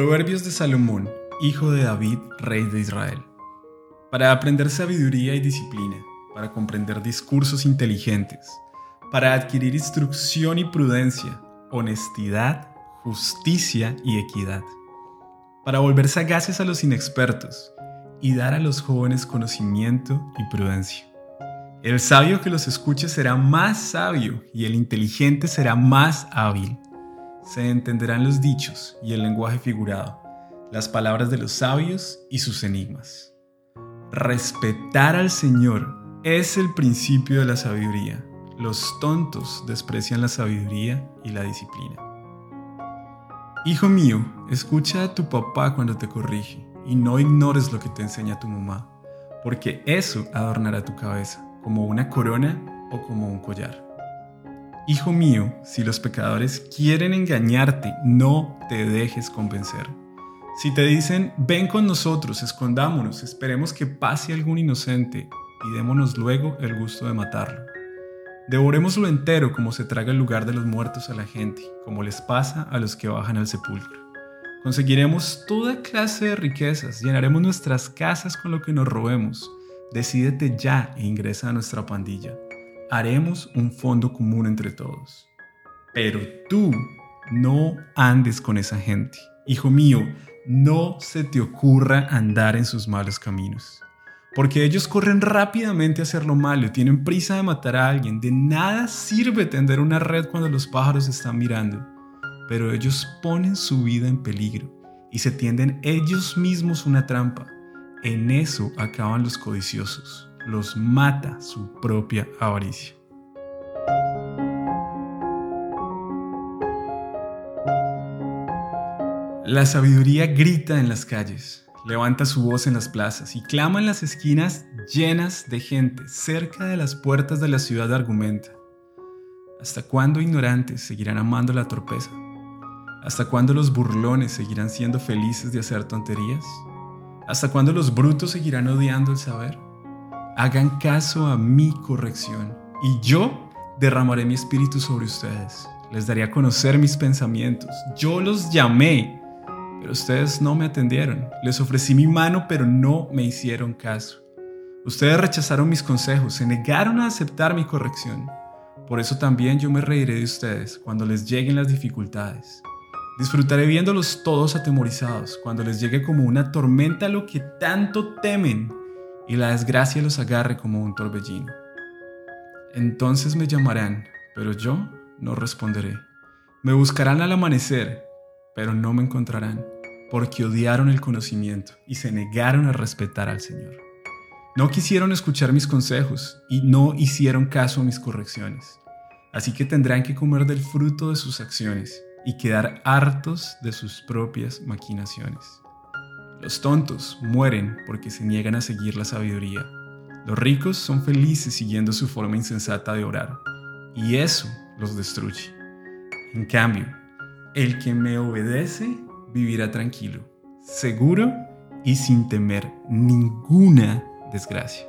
Proverbios de Salomón, hijo de David, rey de Israel. Para aprender sabiduría y disciplina, para comprender discursos inteligentes, para adquirir instrucción y prudencia, honestidad, justicia y equidad, para volver sagaces a los inexpertos y dar a los jóvenes conocimiento y prudencia. El sabio que los escuche será más sabio y el inteligente será más hábil se entenderán los dichos y el lenguaje figurado, las palabras de los sabios y sus enigmas. Respetar al Señor es el principio de la sabiduría. Los tontos desprecian la sabiduría y la disciplina. Hijo mío, escucha a tu papá cuando te corrige y no ignores lo que te enseña tu mamá, porque eso adornará tu cabeza, como una corona o como un collar. Hijo mío, si los pecadores quieren engañarte, no te dejes convencer. Si te dicen, ven con nosotros, escondámonos, esperemos que pase algún inocente y démonos luego el gusto de matarlo. Devorémoslo entero como se traga el lugar de los muertos a la gente, como les pasa a los que bajan al sepulcro. Conseguiremos toda clase de riquezas, llenaremos nuestras casas con lo que nos robemos. Decídete ya e ingresa a nuestra pandilla haremos un fondo común entre todos. Pero tú no andes con esa gente. Hijo mío, no se te ocurra andar en sus malos caminos. Porque ellos corren rápidamente a hacer lo malo, tienen prisa de matar a alguien. De nada sirve tender una red cuando los pájaros están mirando. Pero ellos ponen su vida en peligro y se tienden ellos mismos una trampa. En eso acaban los codiciosos los mata su propia avaricia. La sabiduría grita en las calles, levanta su voz en las plazas y clama en las esquinas llenas de gente, cerca de las puertas de la ciudad argumenta. ¿Hasta cuándo ignorantes seguirán amando la torpeza? ¿Hasta cuándo los burlones seguirán siendo felices de hacer tonterías? ¿Hasta cuándo los brutos seguirán odiando el saber? Hagan caso a mi corrección y yo derramaré mi espíritu sobre ustedes. Les daré a conocer mis pensamientos. Yo los llamé, pero ustedes no me atendieron. Les ofrecí mi mano, pero no me hicieron caso. Ustedes rechazaron mis consejos, se negaron a aceptar mi corrección. Por eso también yo me reiré de ustedes cuando les lleguen las dificultades. Disfrutaré viéndolos todos atemorizados cuando les llegue como una tormenta lo que tanto temen y la desgracia los agarre como un torbellino. Entonces me llamarán, pero yo no responderé. Me buscarán al amanecer, pero no me encontrarán, porque odiaron el conocimiento y se negaron a respetar al Señor. No quisieron escuchar mis consejos y no hicieron caso a mis correcciones. Así que tendrán que comer del fruto de sus acciones y quedar hartos de sus propias maquinaciones. Los tontos mueren porque se niegan a seguir la sabiduría. Los ricos son felices siguiendo su forma insensata de orar. Y eso los destruye. En cambio, el que me obedece vivirá tranquilo, seguro y sin temer ninguna desgracia.